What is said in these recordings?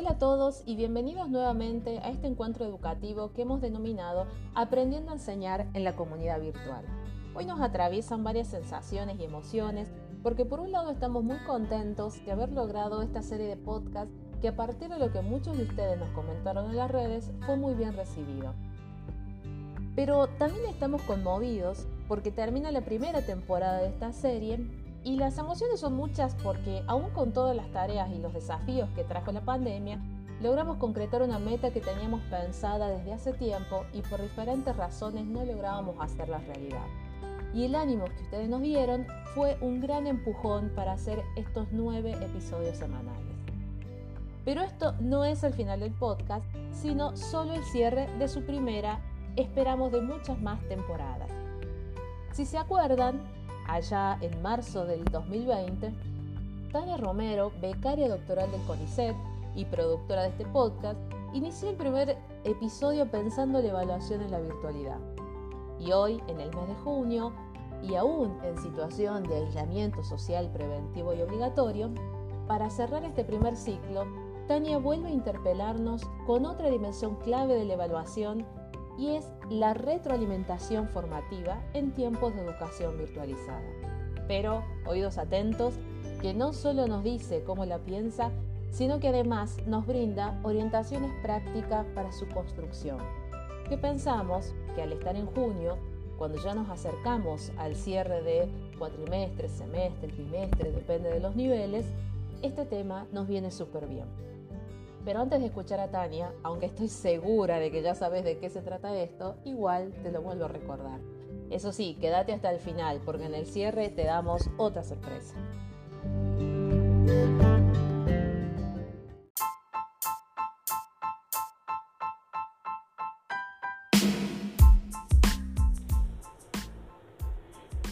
Hola a todos y bienvenidos nuevamente a este encuentro educativo que hemos denominado Aprendiendo a enseñar en la comunidad virtual. Hoy nos atraviesan varias sensaciones y emociones porque por un lado estamos muy contentos de haber logrado esta serie de podcasts que a partir de lo que muchos de ustedes nos comentaron en las redes fue muy bien recibido. Pero también estamos conmovidos porque termina la primera temporada de esta serie y las emociones son muchas porque aún con todas las tareas y los desafíos que trajo la pandemia, logramos concretar una meta que teníamos pensada desde hace tiempo y por diferentes razones no lográbamos hacerla realidad. Y el ánimo que ustedes nos dieron fue un gran empujón para hacer estos nueve episodios semanales. Pero esto no es el final del podcast, sino solo el cierre de su primera, esperamos de muchas más temporadas. Si se acuerdan, allá en marzo del 2020, Tania Romero, becaria doctoral del CONICET y productora de este podcast, inició el primer episodio pensando en la evaluación en la virtualidad. Y hoy, en el mes de junio, y aún en situación de aislamiento social preventivo y obligatorio, para cerrar este primer ciclo, Tania vuelve a interpelarnos con otra dimensión clave de la evaluación y es la retroalimentación formativa en tiempos de educación virtualizada. Pero, oídos atentos, que no solo nos dice cómo la piensa, sino que además nos brinda orientaciones prácticas para su construcción. Que pensamos que al estar en junio, cuando ya nos acercamos al cierre de cuatrimestre, semestre, trimestre, depende de los niveles, este tema nos viene súper bien. Pero antes de escuchar a Tania, aunque estoy segura de que ya sabes de qué se trata esto, igual te lo vuelvo a recordar. Eso sí, quédate hasta el final, porque en el cierre te damos otra sorpresa.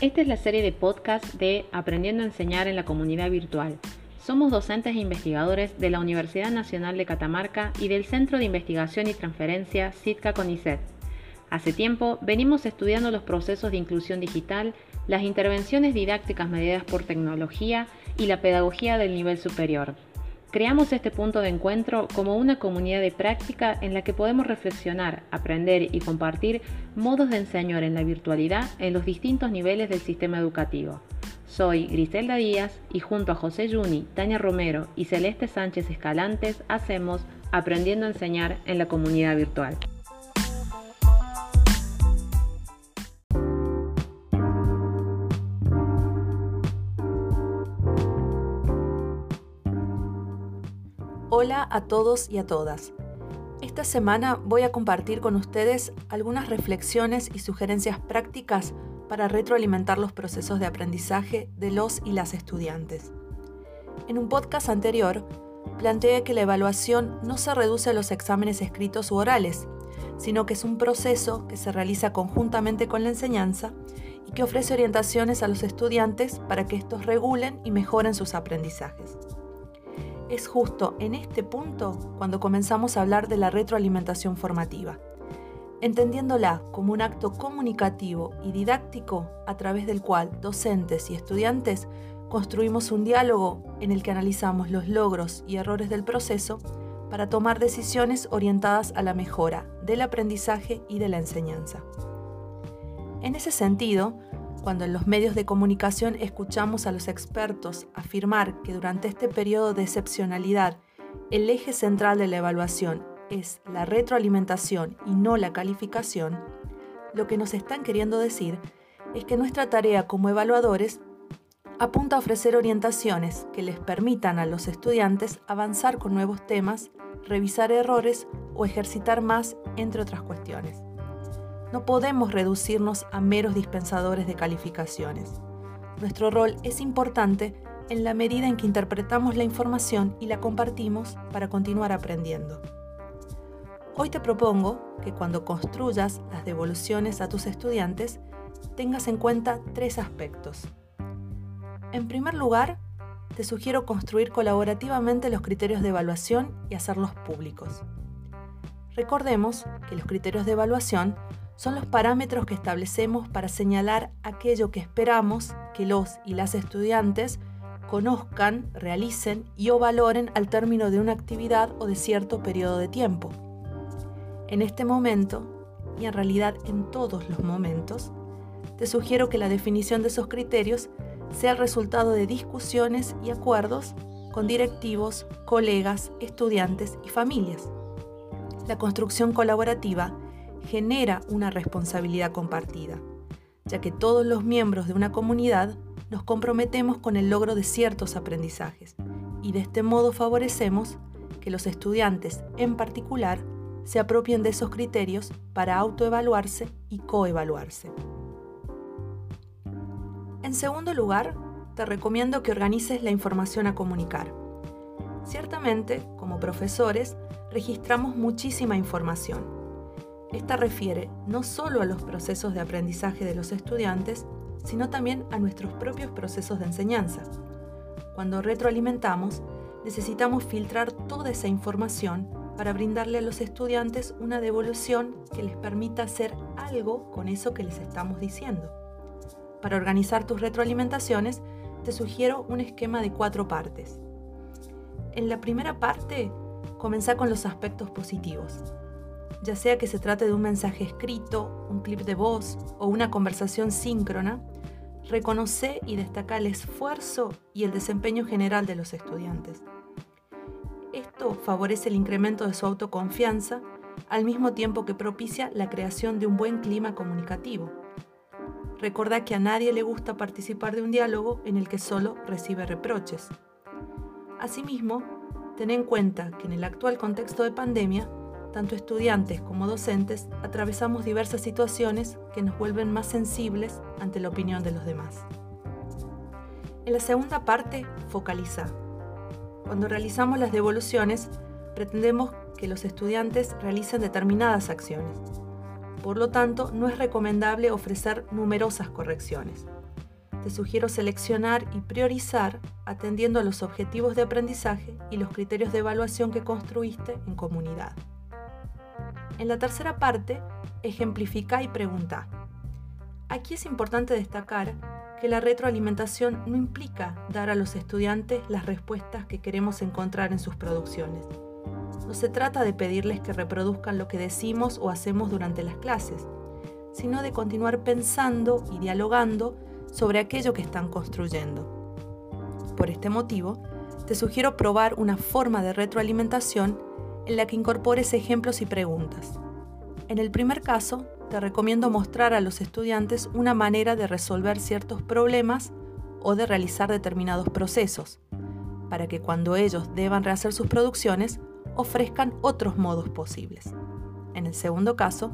Esta es la serie de podcast de Aprendiendo a enseñar en la comunidad virtual somos docentes e investigadores de la Universidad Nacional de Catamarca y del Centro de Investigación y Transferencia Sitka CONICET. Hace tiempo venimos estudiando los procesos de inclusión digital, las intervenciones didácticas mediadas por tecnología y la pedagogía del nivel superior. Creamos este punto de encuentro como una comunidad de práctica en la que podemos reflexionar, aprender y compartir modos de enseñar en la virtualidad en los distintos niveles del sistema educativo. Soy Griselda Díaz y junto a José Yuni, Tania Romero y Celeste Sánchez Escalantes hacemos Aprendiendo a Enseñar en la comunidad virtual. Hola a todos y a todas. Esta semana voy a compartir con ustedes algunas reflexiones y sugerencias prácticas para retroalimentar los procesos de aprendizaje de los y las estudiantes. En un podcast anterior, planteé que la evaluación no se reduce a los exámenes escritos u orales, sino que es un proceso que se realiza conjuntamente con la enseñanza y que ofrece orientaciones a los estudiantes para que estos regulen y mejoren sus aprendizajes. Es justo en este punto cuando comenzamos a hablar de la retroalimentación formativa entendiéndola como un acto comunicativo y didáctico a través del cual docentes y estudiantes construimos un diálogo en el que analizamos los logros y errores del proceso para tomar decisiones orientadas a la mejora del aprendizaje y de la enseñanza. En ese sentido, cuando en los medios de comunicación escuchamos a los expertos afirmar que durante este periodo de excepcionalidad el eje central de la evaluación es la retroalimentación y no la calificación, lo que nos están queriendo decir es que nuestra tarea como evaluadores apunta a ofrecer orientaciones que les permitan a los estudiantes avanzar con nuevos temas, revisar errores o ejercitar más, entre otras cuestiones. No podemos reducirnos a meros dispensadores de calificaciones. Nuestro rol es importante en la medida en que interpretamos la información y la compartimos para continuar aprendiendo. Hoy te propongo que cuando construyas las devoluciones a tus estudiantes tengas en cuenta tres aspectos. En primer lugar, te sugiero construir colaborativamente los criterios de evaluación y hacerlos públicos. Recordemos que los criterios de evaluación son los parámetros que establecemos para señalar aquello que esperamos que los y las estudiantes conozcan, realicen y o valoren al término de una actividad o de cierto periodo de tiempo. En este momento, y en realidad en todos los momentos, te sugiero que la definición de esos criterios sea el resultado de discusiones y acuerdos con directivos, colegas, estudiantes y familias. La construcción colaborativa genera una responsabilidad compartida, ya que todos los miembros de una comunidad nos comprometemos con el logro de ciertos aprendizajes y de este modo favorecemos que los estudiantes en particular se apropien de esos criterios para autoevaluarse y coevaluarse. En segundo lugar, te recomiendo que organices la información a comunicar. Ciertamente, como profesores, registramos muchísima información. Esta refiere no solo a los procesos de aprendizaje de los estudiantes, sino también a nuestros propios procesos de enseñanza. Cuando retroalimentamos, necesitamos filtrar toda esa información para brindarle a los estudiantes una devolución que les permita hacer algo con eso que les estamos diciendo. Para organizar tus retroalimentaciones, te sugiero un esquema de cuatro partes. En la primera parte, comenzá con los aspectos positivos. Ya sea que se trate de un mensaje escrito, un clip de voz o una conversación síncrona, reconoce y destaca el esfuerzo y el desempeño general de los estudiantes. Esto favorece el incremento de su autoconfianza al mismo tiempo que propicia la creación de un buen clima comunicativo. Recuerda que a nadie le gusta participar de un diálogo en el que solo recibe reproches. Asimismo, ten en cuenta que en el actual contexto de pandemia, tanto estudiantes como docentes atravesamos diversas situaciones que nos vuelven más sensibles ante la opinión de los demás. En la segunda parte, focaliza. Cuando realizamos las devoluciones, pretendemos que los estudiantes realicen determinadas acciones. Por lo tanto, no es recomendable ofrecer numerosas correcciones. Te sugiero seleccionar y priorizar atendiendo a los objetivos de aprendizaje y los criterios de evaluación que construiste en comunidad. En la tercera parte, ejemplifica y pregunta. Aquí es importante destacar que la retroalimentación no implica dar a los estudiantes las respuestas que queremos encontrar en sus producciones no se trata de pedirles que reproduzcan lo que decimos o hacemos durante las clases, sino de continuar pensando y dialogando sobre aquello que están construyendo. Por este motivo, te sugiero probar una forma de retroalimentación en la que incorpores ejemplos y preguntas. En el primer caso, te recomiendo mostrar a los estudiantes una manera de resolver ciertos problemas o de realizar determinados procesos, para que cuando ellos deban rehacer sus producciones ofrezcan otros modos posibles. En el segundo caso,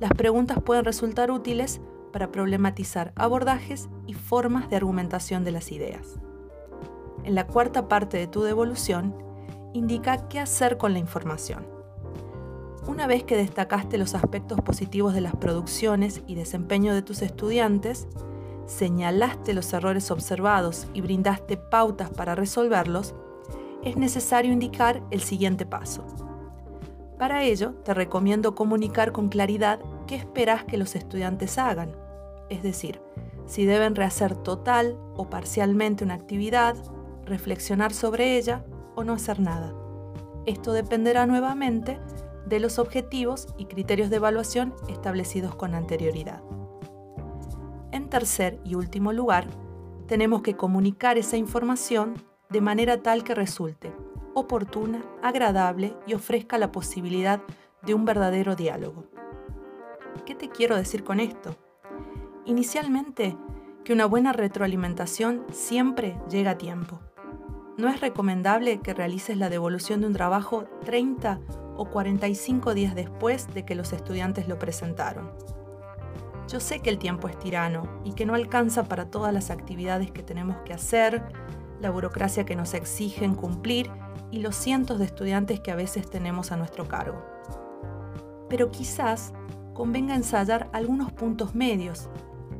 las preguntas pueden resultar útiles para problematizar abordajes y formas de argumentación de las ideas. En la cuarta parte de tu devolución, indica qué hacer con la información. Una vez que destacaste los aspectos positivos de las producciones y desempeño de tus estudiantes, señalaste los errores observados y brindaste pautas para resolverlos, es necesario indicar el siguiente paso. Para ello, te recomiendo comunicar con claridad qué esperas que los estudiantes hagan, es decir, si deben rehacer total o parcialmente una actividad, reflexionar sobre ella o no hacer nada. Esto dependerá nuevamente de los objetivos y criterios de evaluación establecidos con anterioridad. En tercer y último lugar, tenemos que comunicar esa información de manera tal que resulte oportuna, agradable y ofrezca la posibilidad de un verdadero diálogo. ¿Qué te quiero decir con esto? Inicialmente, que una buena retroalimentación siempre llega a tiempo. No es recomendable que realices la devolución de un trabajo 30 o 45 días después de que los estudiantes lo presentaron. Yo sé que el tiempo es tirano y que no alcanza para todas las actividades que tenemos que hacer, la burocracia que nos exigen cumplir y los cientos de estudiantes que a veces tenemos a nuestro cargo. Pero quizás convenga ensayar algunos puntos medios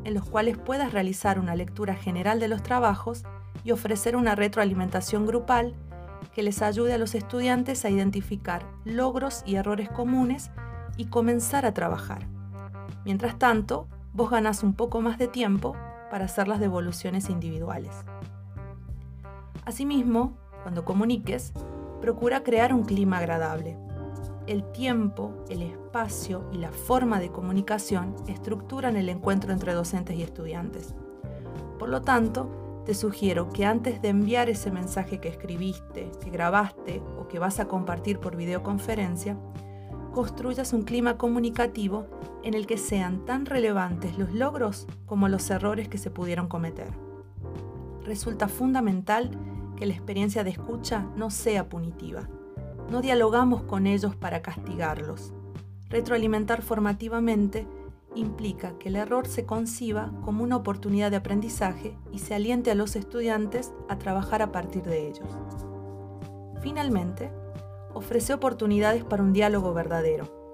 en los cuales puedas realizar una lectura general de los trabajos y ofrecer una retroalimentación grupal que les ayude a los estudiantes a identificar logros y errores comunes y comenzar a trabajar. Mientras tanto, vos ganás un poco más de tiempo para hacer las devoluciones individuales. Asimismo, cuando comuniques, procura crear un clima agradable. El tiempo, el espacio y la forma de comunicación estructuran el encuentro entre docentes y estudiantes. Por lo tanto, te sugiero que antes de enviar ese mensaje que escribiste, que grabaste o que vas a compartir por videoconferencia, construyas un clima comunicativo en el que sean tan relevantes los logros como los errores que se pudieron cometer. Resulta fundamental que la experiencia de escucha no sea punitiva. No dialogamos con ellos para castigarlos. Retroalimentar formativamente implica que el error se conciba como una oportunidad de aprendizaje y se aliente a los estudiantes a trabajar a partir de ellos. Finalmente, ofrece oportunidades para un diálogo verdadero.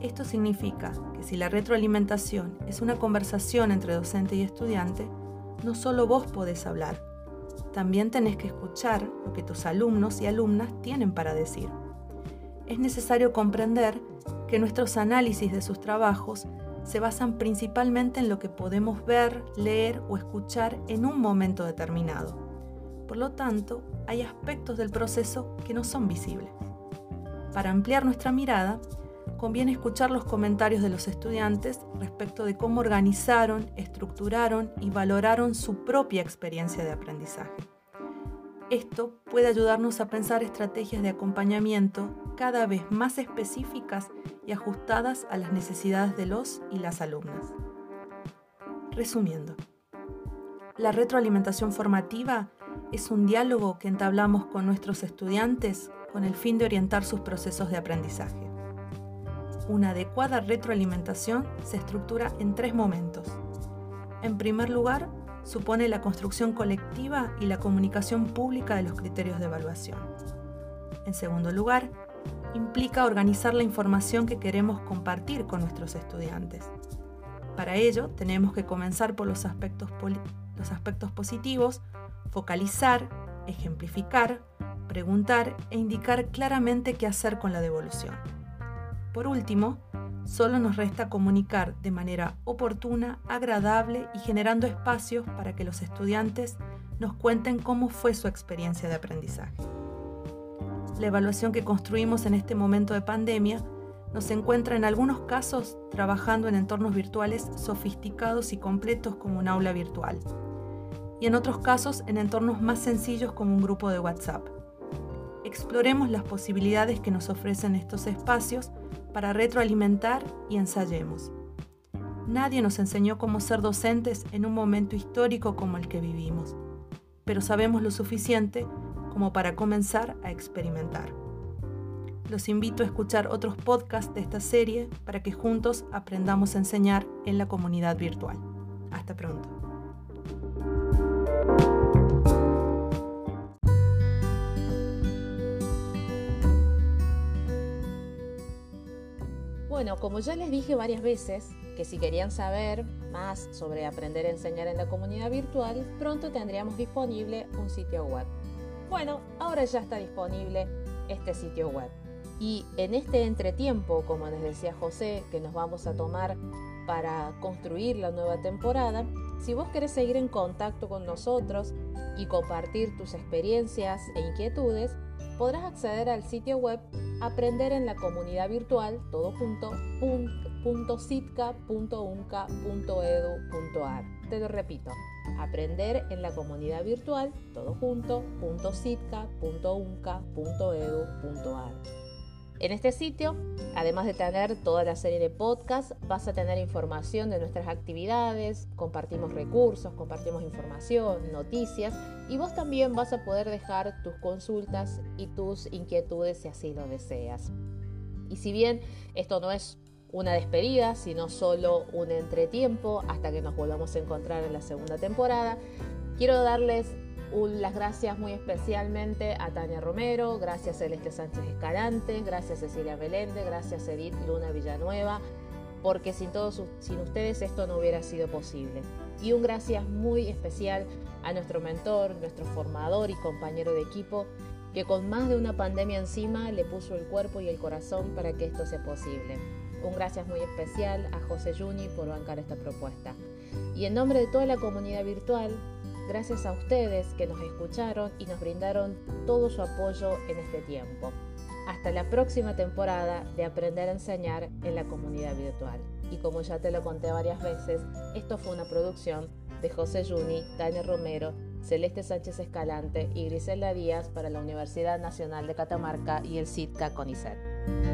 Esto significa que si la retroalimentación es una conversación entre docente y estudiante, no solo vos podés hablar, también tenés que escuchar lo que tus alumnos y alumnas tienen para decir. Es necesario comprender que nuestros análisis de sus trabajos se basan principalmente en lo que podemos ver, leer o escuchar en un momento determinado. Por lo tanto, hay aspectos del proceso que no son visibles. Para ampliar nuestra mirada, conviene escuchar los comentarios de los estudiantes respecto de cómo organizaron, estructuraron y valoraron su propia experiencia de aprendizaje. Esto puede ayudarnos a pensar estrategias de acompañamiento cada vez más específicas y ajustadas a las necesidades de los y las alumnas. Resumiendo, la retroalimentación formativa es un diálogo que entablamos con nuestros estudiantes con el fin de orientar sus procesos de aprendizaje. Una adecuada retroalimentación se estructura en tres momentos. En primer lugar, supone la construcción colectiva y la comunicación pública de los criterios de evaluación. En segundo lugar, implica organizar la información que queremos compartir con nuestros estudiantes. Para ello, tenemos que comenzar por los aspectos, positivos, focalizar, ejemplificar, preguntar e indicar claramente qué hacer con la devolución. Por último, solo nos resta comunicar de manera oportuna, agradable y generando espacios para que los estudiantes nos cuenten cómo fue su experiencia de aprendizaje. La evaluación que construimos en este momento de pandemia nos encuentra en algunos casos trabajando en entornos virtuales sofisticados y completos como un aula virtual, y en otros casos en entornos más sencillos como un grupo de WhatsApp. Exploremos las posibilidades que nos ofrecen estos espacios para retroalimentar y ensayemos. Nadie nos enseñó cómo ser docentes en un momento histórico como el que vivimos, pero sabemos lo suficiente como para comenzar a experimentar. Los invito a escuchar otros podcasts de esta serie para que juntos aprendamos a enseñar en la comunidad virtual. Hasta pronto. Bueno, como ya les dije varias veces, que si querían saber más sobre aprender a enseñar en la comunidad virtual, pronto tendríamos disponible un sitio web. Bueno, ahora ya está disponible este sitio web. Y en este entretiempo, como les decía José, que nos vamos a tomar para construir la nueva temporada, si vos querés seguir en contacto con nosotros y compartir tus experiencias e inquietudes, podrás acceder al sitio web Aprender en la comunidad virtual, todo junto. Te lo repito, aprender en la comunidad virtual, todo. En este sitio, además de tener toda la serie de podcasts, vas a tener información de nuestras actividades, compartimos recursos, compartimos información, noticias y vos también vas a poder dejar tus consultas y tus inquietudes si así lo deseas. Y si bien esto no es una despedida, sino solo un entretiempo hasta que nos volvamos a encontrar en la segunda temporada, quiero darles las gracias muy especialmente a Tania Romero, gracias Celeste Sánchez Escalante, gracias Cecilia Belende, gracias Edith Luna Villanueva, porque sin todos sin ustedes esto no hubiera sido posible. Y un gracias muy especial a nuestro mentor, nuestro formador y compañero de equipo, que con más de una pandemia encima le puso el cuerpo y el corazón para que esto sea posible. Un gracias muy especial a José Juni por bancar esta propuesta. Y en nombre de toda la comunidad virtual, gracias a ustedes que nos escucharon y nos brindaron todo su apoyo en este tiempo. Hasta la próxima temporada de Aprender a Enseñar en la comunidad virtual. Y como ya te lo conté varias veces, esto fue una producción de José Juni, Tania Romero, Celeste Sánchez Escalante y Griselda Díaz para la Universidad Nacional de Catamarca y el CITCA CONICET.